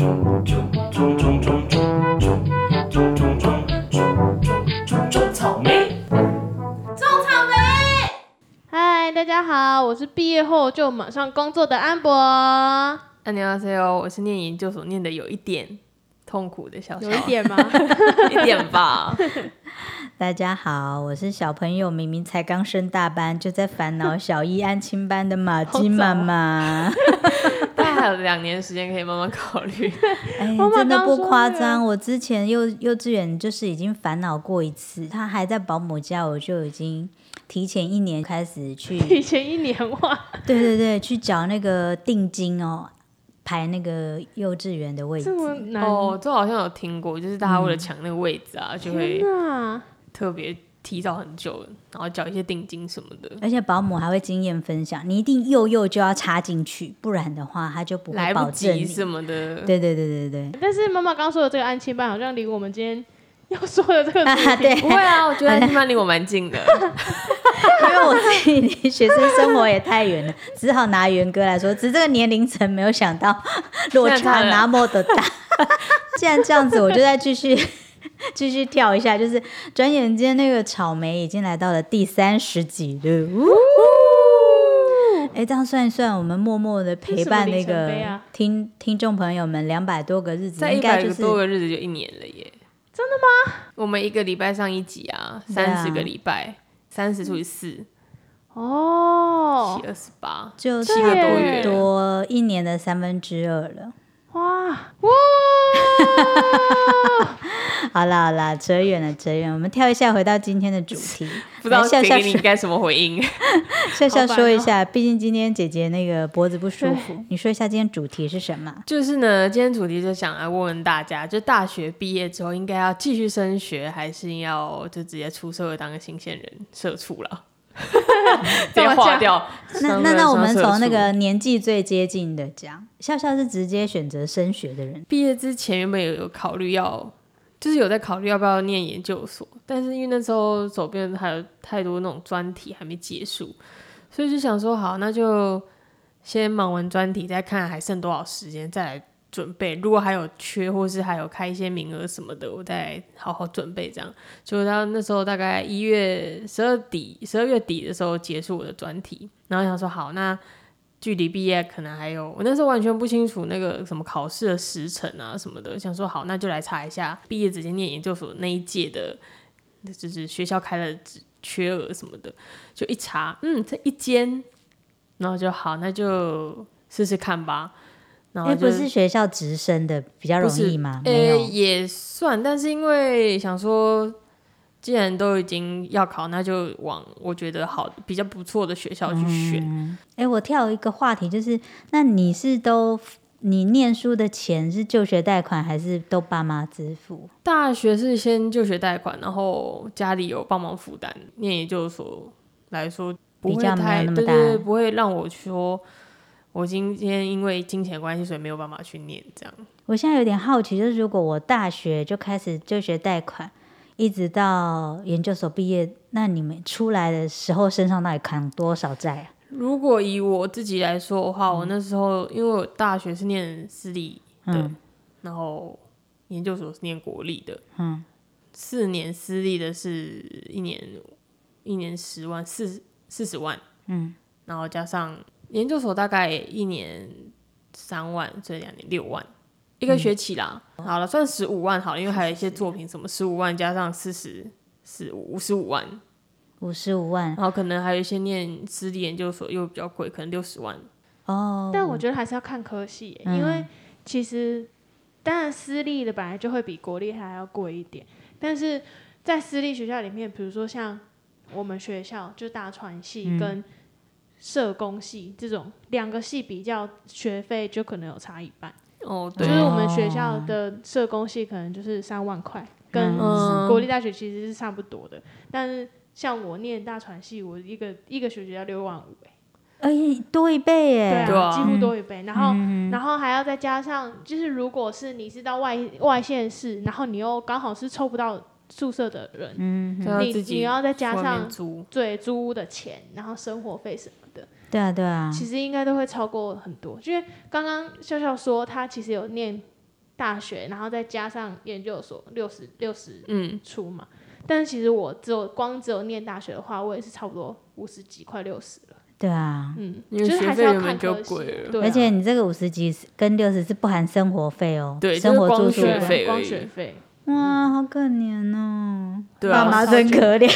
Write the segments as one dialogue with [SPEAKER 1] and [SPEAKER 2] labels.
[SPEAKER 1] 种草莓种草莓
[SPEAKER 2] 嗨大家好我是毕业后就马上工作的安博
[SPEAKER 3] 安零二四我是念研究所念的有一点痛苦的小
[SPEAKER 2] 有一点吗
[SPEAKER 3] 一点吧
[SPEAKER 4] 大家好我是小朋友明明才刚升大班就在烦恼小一安亲班的马金妈妈
[SPEAKER 3] 还有两年时间可以慢慢考虑。
[SPEAKER 4] 哎真的不夸张，我之前幼幼稚园就是已经烦恼过一次，他还在保姆家，我就已经提前一年开始去，
[SPEAKER 2] 提前一年哇，
[SPEAKER 4] 对对对，去缴那个定金哦，排那个幼稚园的位置
[SPEAKER 2] 这。么难
[SPEAKER 3] 哦，这好像有听过，就是大家为了抢那个位置啊，就会特别提早很久，然后缴一些定金什么的，
[SPEAKER 4] 而且保姆还会经验分享，你一定幼幼就要插进去，不然的话他就不会保证
[SPEAKER 3] 什么的。
[SPEAKER 4] 对对对对对，
[SPEAKER 2] 但是妈妈刚说的这个安亲班好像离我们今天要说的这个主
[SPEAKER 4] 啊对
[SPEAKER 3] 不会啊，我觉得安亲班离我蛮近的。
[SPEAKER 4] 因为我自己离学生生活也太远了，只好拿元哥来说，只是这个年龄层没有想到落差那么的大。既然这样子，我就再继续 继续跳一下，就是转眼间那个草莓已经来到了第三十集了。呜哎，这样算一算，我们默默的陪伴那个
[SPEAKER 2] 啊
[SPEAKER 4] 听听众朋友们两百多个日子，
[SPEAKER 3] 在一百个
[SPEAKER 4] 应该就是
[SPEAKER 3] 多个日子就一年了耶！真的吗？我们一个礼拜上一集啊，三十个礼拜，三十除以四，
[SPEAKER 2] 哦
[SPEAKER 3] 七，二十八，
[SPEAKER 4] 就
[SPEAKER 3] 七个
[SPEAKER 4] 差不
[SPEAKER 3] 多月
[SPEAKER 4] 多一年的三分之二了。好啦好啦，扯远了扯远，我们跳一下回到今天的主题。
[SPEAKER 3] 不知道
[SPEAKER 4] 来笑笑
[SPEAKER 3] 给你该什么回应。
[SPEAKER 4] 笑笑说一下，毕竟今天姐姐那个脖子不舒服，你说一下今天主题是什么？
[SPEAKER 3] 就是呢，今天主题就想来问问大家，就大学毕业之后应该要继续升学，还是要就直接出社会当个新鲜人，社畜了？直接划掉。
[SPEAKER 4] 那那那我们从那个年纪最接近的讲，笑笑是直接选择升学的人，
[SPEAKER 3] 毕业之前原本有有考虑要，就是有在考虑要不要念研究所，但是因为那时候手边还有太多那种专题还没结束，所以就想说好，那就先忙完专题再看还剩多少时间再来准备。如果还有缺或是还有开一些名额什么的，我再好好准备这样。就到那时候大概一月十二底、十二月底的时候结束我的专题，然后想说好那。距离毕业可能还有，我那时候完全不清楚那个什么考试的时程啊什么的，想说好，那就来查一下毕业直接念研究所那一届的，就是学校开了缺额什么的，就一查，嗯，这一间，然后就好，那就试试看吧。然后就
[SPEAKER 4] 因为不是学校直升的比较容易吗？
[SPEAKER 3] 呃、
[SPEAKER 4] 没有，
[SPEAKER 3] 也算，但是因为想说，既然都已经要考，那就往我觉得好、比较不错的学校去选。
[SPEAKER 4] 哎，我跳一个话题，就是那你是都你念书的钱是就学贷款还是都爸妈支付？
[SPEAKER 3] 大学是先就学贷款，然后家里有帮忙负担。念研究所来说，不会太
[SPEAKER 4] 那么大
[SPEAKER 3] 对对对，不会让我说我今天因为金钱关系，所以没有办法去念这样。
[SPEAKER 4] 我现在有点好奇，就是如果我大学就开始就学贷款，一直到研究所毕业，那你们出来的时候身上到底扛多少债啊？
[SPEAKER 3] 如果以我自己来说的话，我那时候因为我大学是念私立的，
[SPEAKER 4] 嗯
[SPEAKER 3] 然后研究所是念国立的，
[SPEAKER 4] 嗯，
[SPEAKER 3] 四年私立的是一年一年十万四四十万，
[SPEAKER 4] 嗯，
[SPEAKER 3] 然后加上研究所大概一年三万，所以两年六万一个学期啦。好了，算十五万好了，因为还有一些作品什么十五万加上四十四五十五万，
[SPEAKER 4] 五十五万
[SPEAKER 3] 然后可能还有一些念私立研究所又比较贵，可能六十万。
[SPEAKER 4] 哦。
[SPEAKER 2] 但我觉得还是要看科系耶，因为其实当然私立的本来就会比国立还要贵一点，但是在私立学校里面，比如说像我们学校就大传系跟社工系这种两个系比较，学费就可能有差一半。
[SPEAKER 3] 哦，对，
[SPEAKER 2] 就是我们学校的社工系可能就是三万块，跟
[SPEAKER 3] 嗯
[SPEAKER 2] 国立大学其实是差不多的。但是像我念大传系，我一个一个学期要六万五、欸，
[SPEAKER 4] 哎，多一倍
[SPEAKER 2] 对
[SPEAKER 4] 耶！
[SPEAKER 3] 对啊
[SPEAKER 2] 几乎多一倍。然后，然后还要再加上，就是如果是你是到外外县市，然后你又刚好是抽不到宿舍的人，
[SPEAKER 4] 嗯，
[SPEAKER 2] 你你要再加上
[SPEAKER 3] 租，
[SPEAKER 2] 对租屋的钱，然后生活费什么的，
[SPEAKER 4] 对啊，对啊，
[SPEAKER 2] 其实应该都会超过很多。因为刚刚笑笑说他其实有念大学，然后再加上研究所六十六十
[SPEAKER 3] 嗯，
[SPEAKER 2] 出嘛。但是其实我只有光只有念大学的话，我也是差不多五十几，快六十了。
[SPEAKER 4] 对啊，
[SPEAKER 2] 嗯，
[SPEAKER 3] 因为
[SPEAKER 2] 就是还
[SPEAKER 3] 学费
[SPEAKER 2] 是要看
[SPEAKER 3] 原本就
[SPEAKER 2] 科系
[SPEAKER 3] 贵了
[SPEAKER 2] 对啊、
[SPEAKER 4] 而且你这个五十几跟六十是不含生活费哦，
[SPEAKER 3] 对
[SPEAKER 4] 生活住宿
[SPEAKER 3] 费
[SPEAKER 2] 光学费，
[SPEAKER 4] 哇，好可怜哦，
[SPEAKER 3] 对啊
[SPEAKER 4] 爸妈真可怜，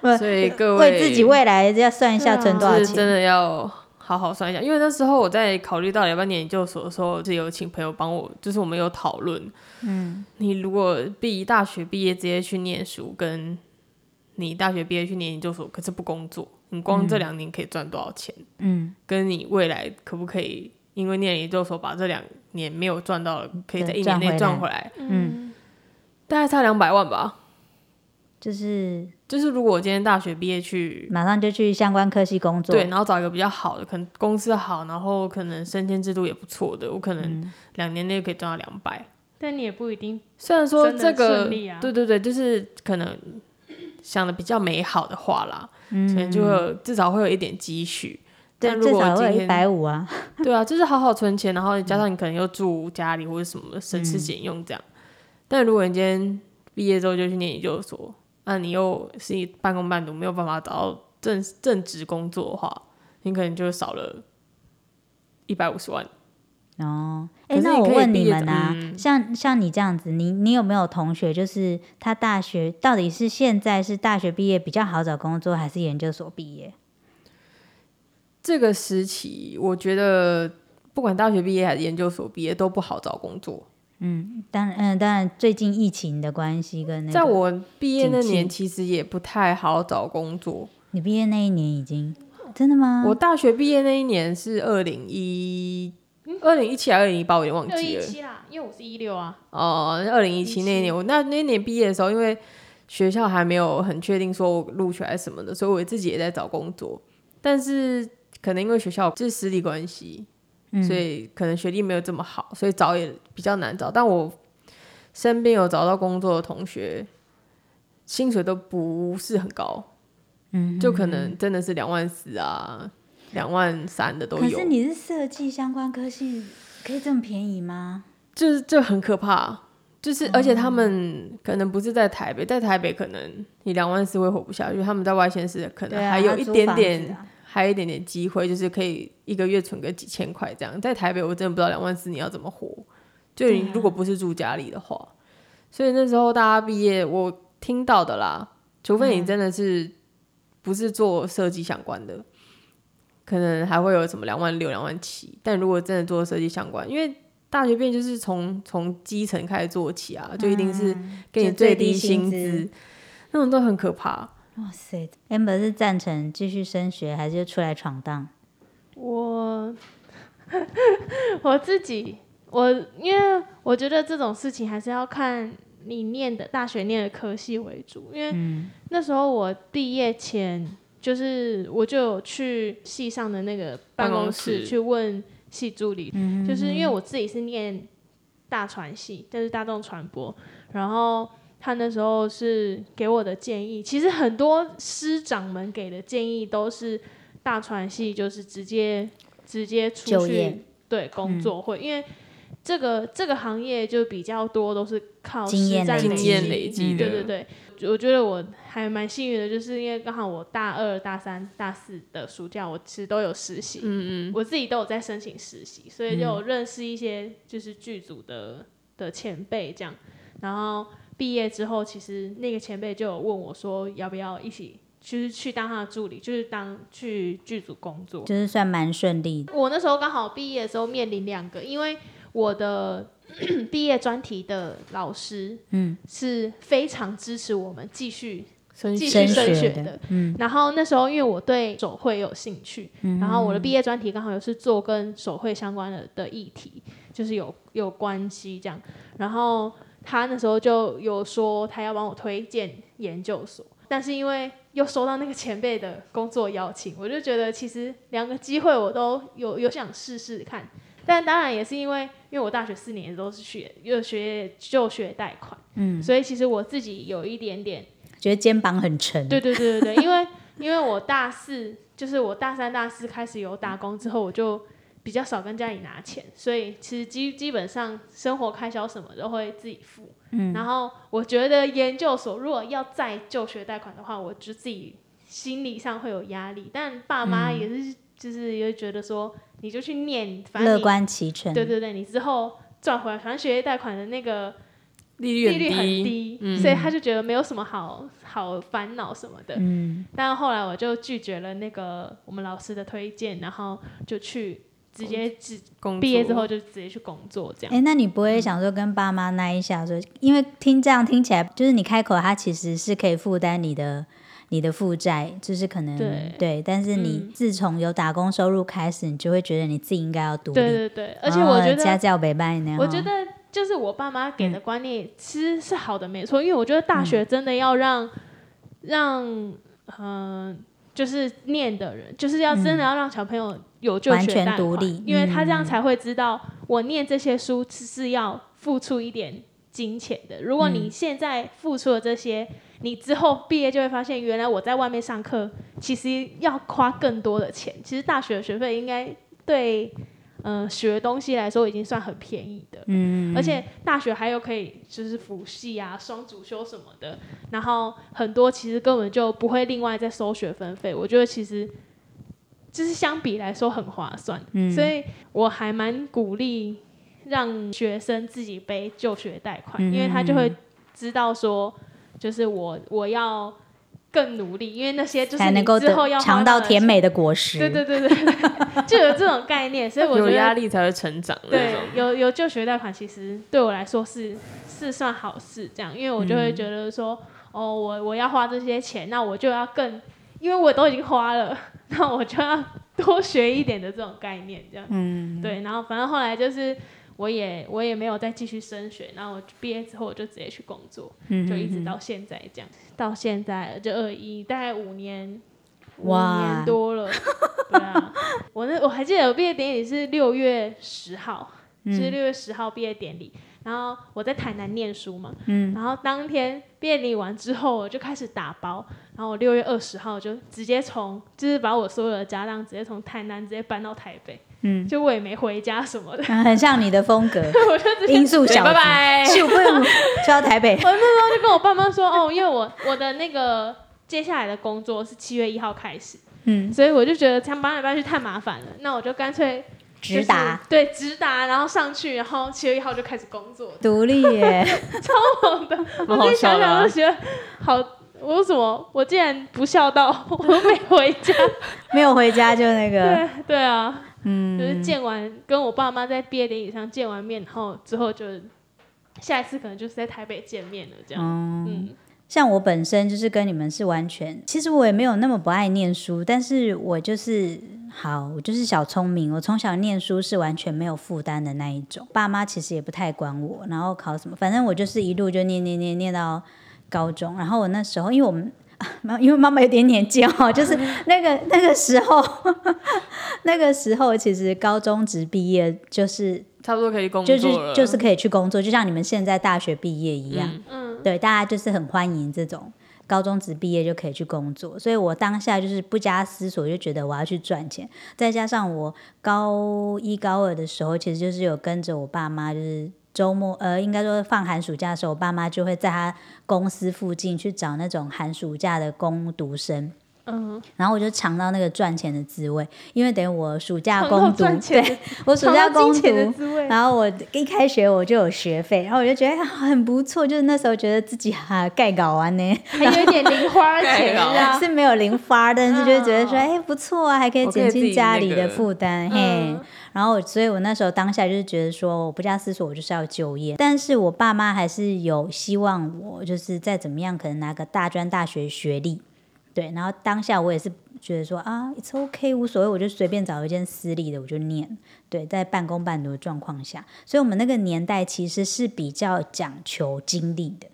[SPEAKER 4] 不
[SPEAKER 3] 所以各位
[SPEAKER 4] 为自己未来要算一下存多少钱。
[SPEAKER 3] 是真的要好好算一下，因为那时候我在考虑到要不要念研究所的时候，是有请朋友帮我，就是我们有讨论，
[SPEAKER 4] 嗯，
[SPEAKER 3] 你如果毕大学毕业直接去念书，跟你大学毕业去念研究所，可是不工作，你光这两年可以赚多少钱？
[SPEAKER 4] 嗯，
[SPEAKER 3] 跟你未来可不可以因为念研究所把这两年没有赚到的，可以在一年内
[SPEAKER 4] 赚回
[SPEAKER 3] 赚回来，
[SPEAKER 4] 嗯
[SPEAKER 3] 大概差两百万吧。
[SPEAKER 4] 就是
[SPEAKER 3] 就是如果我今天大学毕业去
[SPEAKER 4] 马上就去相关科系工作。
[SPEAKER 3] 对，然后找一个比较好的，可能公司好，然后可能升迁制度也不错的，我可能两年内可以赚到两百。
[SPEAKER 2] 但你也不一定
[SPEAKER 3] 虽然说这个，
[SPEAKER 2] 顺利啊
[SPEAKER 3] 对对对，就是可能想的比较美好的话啦，
[SPEAKER 4] 嗯
[SPEAKER 3] 可能就会有至少会有一点积蓄。
[SPEAKER 4] 对，
[SPEAKER 3] 但如果
[SPEAKER 4] 一百五啊。
[SPEAKER 3] 对啊，就是好好存钱，然后加上你可能又住家里或者什么省吃俭用这样。但如果你今天毕业之后就去念研究所，那你又是一半工半读，没有办法找到正正职工作的话，你可能就少了一百五十万。
[SPEAKER 4] 哦，哎、那我问你们啊，
[SPEAKER 3] 嗯
[SPEAKER 4] 像像你这样子，你你有没有同学，就是他大学到底是现在是大学毕业比较好找工作，还是研究所毕业？
[SPEAKER 3] 这个时期，我觉得不管大学毕业还是研究所毕业都不好找工作。
[SPEAKER 4] 当然，嗯，当然，最近疫情的关系跟那个，
[SPEAKER 3] 在我毕业那年，其实也不太好找工作。
[SPEAKER 4] 你毕业那一年已经真的吗？
[SPEAKER 3] 我大学毕业那一年是二零一二零一七还是二零一八，我有点忘
[SPEAKER 2] 六
[SPEAKER 3] 记了。
[SPEAKER 2] 一七啦，因为我是一六啊。
[SPEAKER 3] 哦，二零一七那一年，我那那一年毕业的时候，因为学校还没有很确定说我录取还是什么的，所以我自己也在找工作。但是可能因为学校就是私立关系，所以可能学历没有这么好，所以找也比较难找。但我身边有找到工作的同学，薪水都不是很高，嗯，就可能真的是两万四啊，两万三的都有
[SPEAKER 4] 可是。你是设计相关科系，可以这么便宜吗？
[SPEAKER 3] 就是这很可怕，就是而且他们可能不是在台北，在台北可能你两万四会活不下去，他们在外县市可能还有一点点，
[SPEAKER 4] 啊
[SPEAKER 3] 还有一点点机会，就是可以一个月存个几千块这样。在台北我真的不知道两万四你要怎么活，就你如果不是住家里的话，所以那时候大家毕业我听到的啦，除非你真的是不是做设计相关的。可能还会有什么两万六、两万七，但如果真的做设计相关，因为大学毕业就是从从基层开始做起啊，就一定是给你
[SPEAKER 4] 最低
[SPEAKER 3] 低薪
[SPEAKER 4] 资，
[SPEAKER 3] 那种都很可怕。
[SPEAKER 4] 哇塞，amber 是赞成继续升学，还是出来闯荡？
[SPEAKER 2] 我 我自己，我因为我觉得这种事情还是要看你念的大学念的科系为主，因为那时候我毕业前，就是我就有去系上的那个办公
[SPEAKER 3] 室
[SPEAKER 2] 室去问系助理，就是因为我自己是念大传系，但是大众传播，然后。他那时候是给我的建议，其实很多师长们给的建议都是大传系，就是直接直接出去对工作会，因为这个这个行业就比较多都是靠
[SPEAKER 4] 经验
[SPEAKER 2] 实战
[SPEAKER 3] 经
[SPEAKER 4] 累积
[SPEAKER 3] 验累积的，
[SPEAKER 2] 对对对，我觉得我还蛮幸运的，就是因为刚好我大二、大三、大四的暑假，我其实都有实习，
[SPEAKER 3] 嗯嗯，
[SPEAKER 2] 我自己都有在申请实习，所以就有认识一些就是剧组的的前辈这样。然后毕业之后，其实那个前辈就有问我说，要不要一起就是去当他的助理，就是当去剧组工作。
[SPEAKER 4] 就是算蛮顺利的。
[SPEAKER 2] 我那时候刚好毕业的时候面临两个，因为我的 毕业专题的老师，嗯，是非常支持我们继续
[SPEAKER 3] 升
[SPEAKER 2] 继续
[SPEAKER 4] 升学
[SPEAKER 2] 升学
[SPEAKER 4] 的嗯
[SPEAKER 2] 然后那时候因为我对手绘有兴趣，然后我的毕业专题刚好又是做跟手绘相关的的议题，就是有有关系这样。然后他那时候就有说他要帮我推荐研究所，但是因为又收到那个前辈的工作邀请，我就觉得其实两个机会我都有有想试试看。但当然也是因为，因为我大学四年都是学又学就学贷款，嗯，所以其实我自己有一点点
[SPEAKER 4] 觉得肩膀很沉。
[SPEAKER 2] 对对对对对，因为 因为我大四就是我大三、大四开始有打工之后，我就比较少跟家里拿钱，所以其实基基本上生活开销什么都会自己付。嗯，然后我觉得研究所如果要再就学贷款的话，我就自己心理上会有压力，但爸妈也是就是也会觉得说，你就去念，反正
[SPEAKER 4] 乐
[SPEAKER 2] 你
[SPEAKER 4] 观其成。
[SPEAKER 2] 对对对，你之后赚回来，反正学业贷款的那个
[SPEAKER 3] 利率
[SPEAKER 2] 利率很
[SPEAKER 3] 低，
[SPEAKER 2] 低，
[SPEAKER 3] 嗯
[SPEAKER 2] 所以他就觉得没有什么好好烦恼什么的。
[SPEAKER 4] 嗯，
[SPEAKER 2] 但后来我就拒绝了那个我们老师的推荐，然后就去直接直
[SPEAKER 3] 工作
[SPEAKER 2] 毕业之后就直接去工作这样。
[SPEAKER 4] 哎、那你不会想说跟爸妈那一下说，因为听这样听起来，就是你开口，他其实是可以负担你的你的负债，就是可能
[SPEAKER 2] 对
[SPEAKER 4] 但是你
[SPEAKER 2] 嗯
[SPEAKER 4] 自从有打工收入开始，你就会觉得你自己应该要独立，
[SPEAKER 2] 对对对，而且我觉得，
[SPEAKER 4] 哦家教陪伴呢，哈
[SPEAKER 2] 我觉得就是我爸妈给的观念其实是好的，没错。因为我觉得大学真的要让让嗯、就是念的人，就是要真的要让小朋友有就
[SPEAKER 4] 完全独立
[SPEAKER 2] 因为他这样
[SPEAKER 4] 嗯
[SPEAKER 2] 才会知道我念这些书是是要付出一点金钱的。如果你现在付出了这些，你之后毕业就会发现，原来我在外面上课其实要花更多的钱。其实大学的学费应该对呃学东西来说已经算很便宜的，
[SPEAKER 4] 嗯，
[SPEAKER 2] 而且大学还有可以就是辅系啊、双主修什么的，然后很多其实根本就不会另外再收学分费。我觉得其实就是相比来说很划算，
[SPEAKER 4] 嗯
[SPEAKER 2] 所以我还蛮鼓励让学生自己背就学贷款，
[SPEAKER 4] 嗯
[SPEAKER 2] 因为他就会知道说，就是我我要更努力，因为那些就是
[SPEAKER 4] 能够
[SPEAKER 2] 之后要
[SPEAKER 4] 尝到甜美的果实。
[SPEAKER 2] 对对对对对，就有这种概念，所以我觉
[SPEAKER 3] 有
[SPEAKER 2] 得
[SPEAKER 3] 压力才会成长
[SPEAKER 2] 对。，有有就学贷款，其实对我来说是是算好事，这样，因为我就会
[SPEAKER 4] 嗯
[SPEAKER 2] 觉得说，哦，我我要花这些钱，那我就要更，因为我都已经花了，那我就要多学一点的这种概念，这样，
[SPEAKER 4] 嗯，
[SPEAKER 2] 对，然后反正后来就是。我也我也没有再继续升学，然后我毕业之后我就直接去工作，
[SPEAKER 4] 嗯
[SPEAKER 2] 就一直到现在这样，到现在就二一，大概五年，五
[SPEAKER 4] 哇。
[SPEAKER 2] 年多了，对啊，我那我还记得我毕业典礼是六月十号，
[SPEAKER 4] 嗯。
[SPEAKER 2] 是六月十号毕业典礼，然后我在台南念书嘛，
[SPEAKER 4] 嗯。
[SPEAKER 2] 然后当天毕业典礼完之后，我就开始打包，然后我六月二十号就直接从，就是把我所有的家当直接从台南直接搬到台北，
[SPEAKER 4] 嗯，
[SPEAKER 2] 就我也没回家什么的，
[SPEAKER 4] 啊很像你的风格，
[SPEAKER 2] 我就直接
[SPEAKER 4] 音速小子，
[SPEAKER 3] 拜拜。
[SPEAKER 4] 就不用 去到台北。
[SPEAKER 2] 我。那时候就跟我爸妈说，哦，因为我我的那个接下来的工作是七月一号开始，
[SPEAKER 4] 嗯，
[SPEAKER 2] 所以我就觉得这样搬来搬去太麻烦了，那我就干脆就是
[SPEAKER 4] 直达。
[SPEAKER 2] 对，直达，然后上去，然后七月一号就开始工作，
[SPEAKER 4] 独立耶，
[SPEAKER 3] 蛮好
[SPEAKER 2] 我自己想
[SPEAKER 3] 笑的啊。
[SPEAKER 2] 想都觉得好，我为什么我竟然不孝道，我都没回家？
[SPEAKER 4] 没有回家就那个，
[SPEAKER 2] 对对啊，
[SPEAKER 4] 嗯，
[SPEAKER 2] 就是见完跟我爸妈在毕业典礼上见完面，然后之后就下一次可能就是在台北见面了，这样。
[SPEAKER 4] 嗯，
[SPEAKER 2] 嗯，
[SPEAKER 4] 像我本身就是跟你们是完全，其实我也没有那么不爱念书，但是我就是好，我就是小聪明，我从小念书是完全没有负担的那一种，爸妈其实也不太管我，然后考什么，反正我就是一路就念念念念到高中，然后我那时候因为我们。啊因为妈妈有点年纪哦，就是 那个那个时候，那个时候其实高中职毕业就是
[SPEAKER 3] 差不多可以工作
[SPEAKER 4] 就，是就是可以去工作，就像你们现在大学毕业一样。
[SPEAKER 3] 嗯
[SPEAKER 2] 嗯，
[SPEAKER 4] 对，大家就是很欢迎这种高中职毕业就可以去工作，所以我当下就是不加思索就觉得我要去赚钱，再加上我高一高二的时候，其实就是有跟着我爸妈，就是周末呃，应该说放寒暑假的时候，我爸妈就会在他公司附近去找那种寒暑假的工读生。
[SPEAKER 2] 嗯，
[SPEAKER 4] 然后我就尝到那个赚钱的滋味，因为等于我暑假
[SPEAKER 2] 尝到
[SPEAKER 4] 攻读，对我暑假攻
[SPEAKER 2] 尝到金钱的
[SPEAKER 4] 读，
[SPEAKER 2] 滋味。
[SPEAKER 4] 然后我一开学我就有学费，然后我就觉得、啊、很不错，就是那时候觉得自己哈盖搞完呢，
[SPEAKER 2] 还有一点零花钱，
[SPEAKER 3] 对哦
[SPEAKER 2] 这样。
[SPEAKER 4] 是没有零花，但是就觉得说，
[SPEAKER 2] 嗯
[SPEAKER 4] 哎、不错啊，还可以减轻家里的
[SPEAKER 3] 个
[SPEAKER 4] 负担，嘿。
[SPEAKER 2] 嗯
[SPEAKER 4] 然后我，所以我那时候当下就是觉得说，我不加思索，我就是要就业。但是我爸妈还是有希望我，就是再怎么样，可能拿个大专大学学历。对，然后当下我也是觉得说啊，it's OK，无所谓，我就随便找一间私立的我就念。对，在半工半读的状况下，所以我们那个年代其实是比较讲求经历的。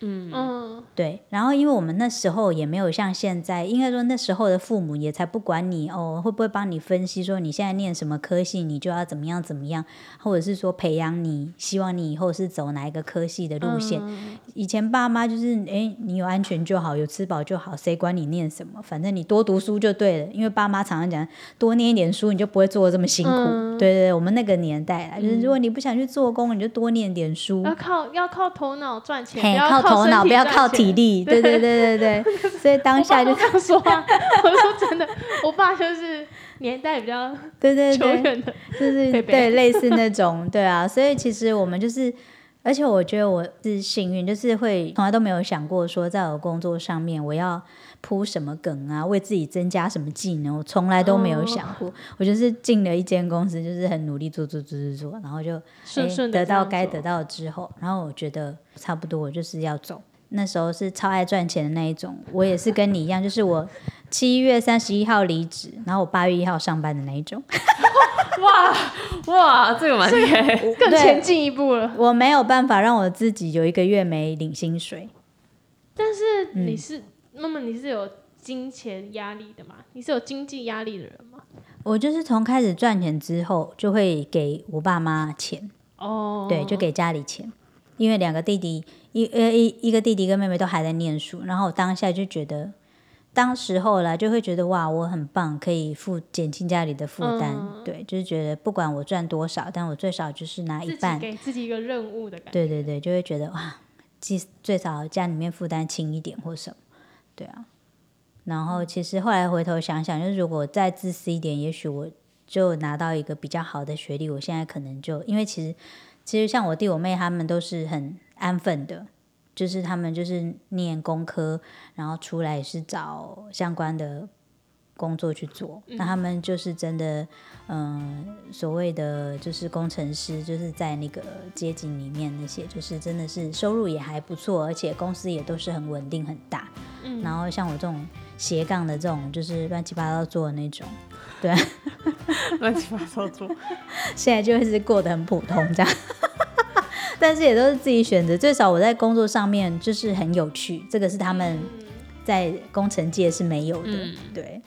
[SPEAKER 3] 嗯
[SPEAKER 2] 嗯，
[SPEAKER 4] 对，然后因为我们那时候也没有像现在，应该说那时候的父母也才不管你哦，会不会帮你分析说你现在念什么科系，你就要怎么样怎么样，或者是说培养你，希望你以后是走哪一个科系的路线。
[SPEAKER 2] 嗯
[SPEAKER 4] 以前爸妈就是，哎，你有安全就好，有吃饱就好，谁管你念什么？反正你多读书就对了。因为爸妈常常讲，多念一点书，你就不会做的这么辛苦。
[SPEAKER 2] 嗯
[SPEAKER 4] 对对对，我们那个年代啦，就是如果你不想去做工，你就多念点书。
[SPEAKER 2] 要靠要靠头脑赚钱，不要
[SPEAKER 4] 靠头脑，不要靠体。力。对。对对对对，所以当下就
[SPEAKER 2] 这样说。啊，我说真的，我爸就是年代比较
[SPEAKER 4] 对对对，
[SPEAKER 2] 久远的，
[SPEAKER 4] 就是对类似那种，对啊，所以其实我们就是，而且我觉得我是幸运，就是会从来都没有想过说，在我工作上面我要铺什么梗啊，为自己增加什么技能，我从来都没有想过。我就是进了一间公司，就是很努力做做做做做，然后就
[SPEAKER 2] 顺顺的
[SPEAKER 4] 得到该得到之后，然后我觉得差不多，我就是要走。那时候是超爱赚钱的那一种，我也是跟你一样，就是我七月三十一号离职，然后我八月一号上班的那一种。
[SPEAKER 3] 哇哇，这个蛮厉害。
[SPEAKER 2] 更前进一步了。
[SPEAKER 4] 我没有办法让我自己有一个月没领薪水。
[SPEAKER 2] 但是
[SPEAKER 4] 嗯
[SPEAKER 2] 你是，那么你是有金钱压力的吗？你是有经济压力的人吗？
[SPEAKER 4] 我就是从开始赚钱之后，就会给我爸妈钱，
[SPEAKER 2] 哦，
[SPEAKER 4] 对，就给家里钱。因为两个弟弟，一呃一一个弟弟跟妹妹都还在念书，然后我当下就觉得，当时候啦，就会觉得哇，我很棒，可以负减轻家里的负担。
[SPEAKER 2] 嗯
[SPEAKER 4] 对，就是觉得不管我赚多少，但我最少就是拿一半。
[SPEAKER 2] 给自己一个任务的感觉。
[SPEAKER 4] 对对对，就会觉得哇，最最少家里面负担轻一点或什么，对啊。然后其实后来回头想想，就是如果再自私一点，也许我就拿到一个比较好的学历，我现在可能就因为其实其实像我弟我妹他们都是很安分的，就是他们就是念工科，然后出来也是找相关的工作去做。那他们就是真的，嗯、所谓的就是工程师，就是在那个街景里面那些，就是真的是收入也还不错，而且公司也都是很稳定很大。
[SPEAKER 2] 嗯
[SPEAKER 4] 然后像我这种斜杠的这种，就是乱七八糟做的那种，对
[SPEAKER 3] 乱七八糟做，
[SPEAKER 4] 现在就是过得很普通这样。但是也都是自己选择，最少我在工作上面就是很有趣，这个是他们在工程界是没有的，
[SPEAKER 3] 嗯
[SPEAKER 4] 对。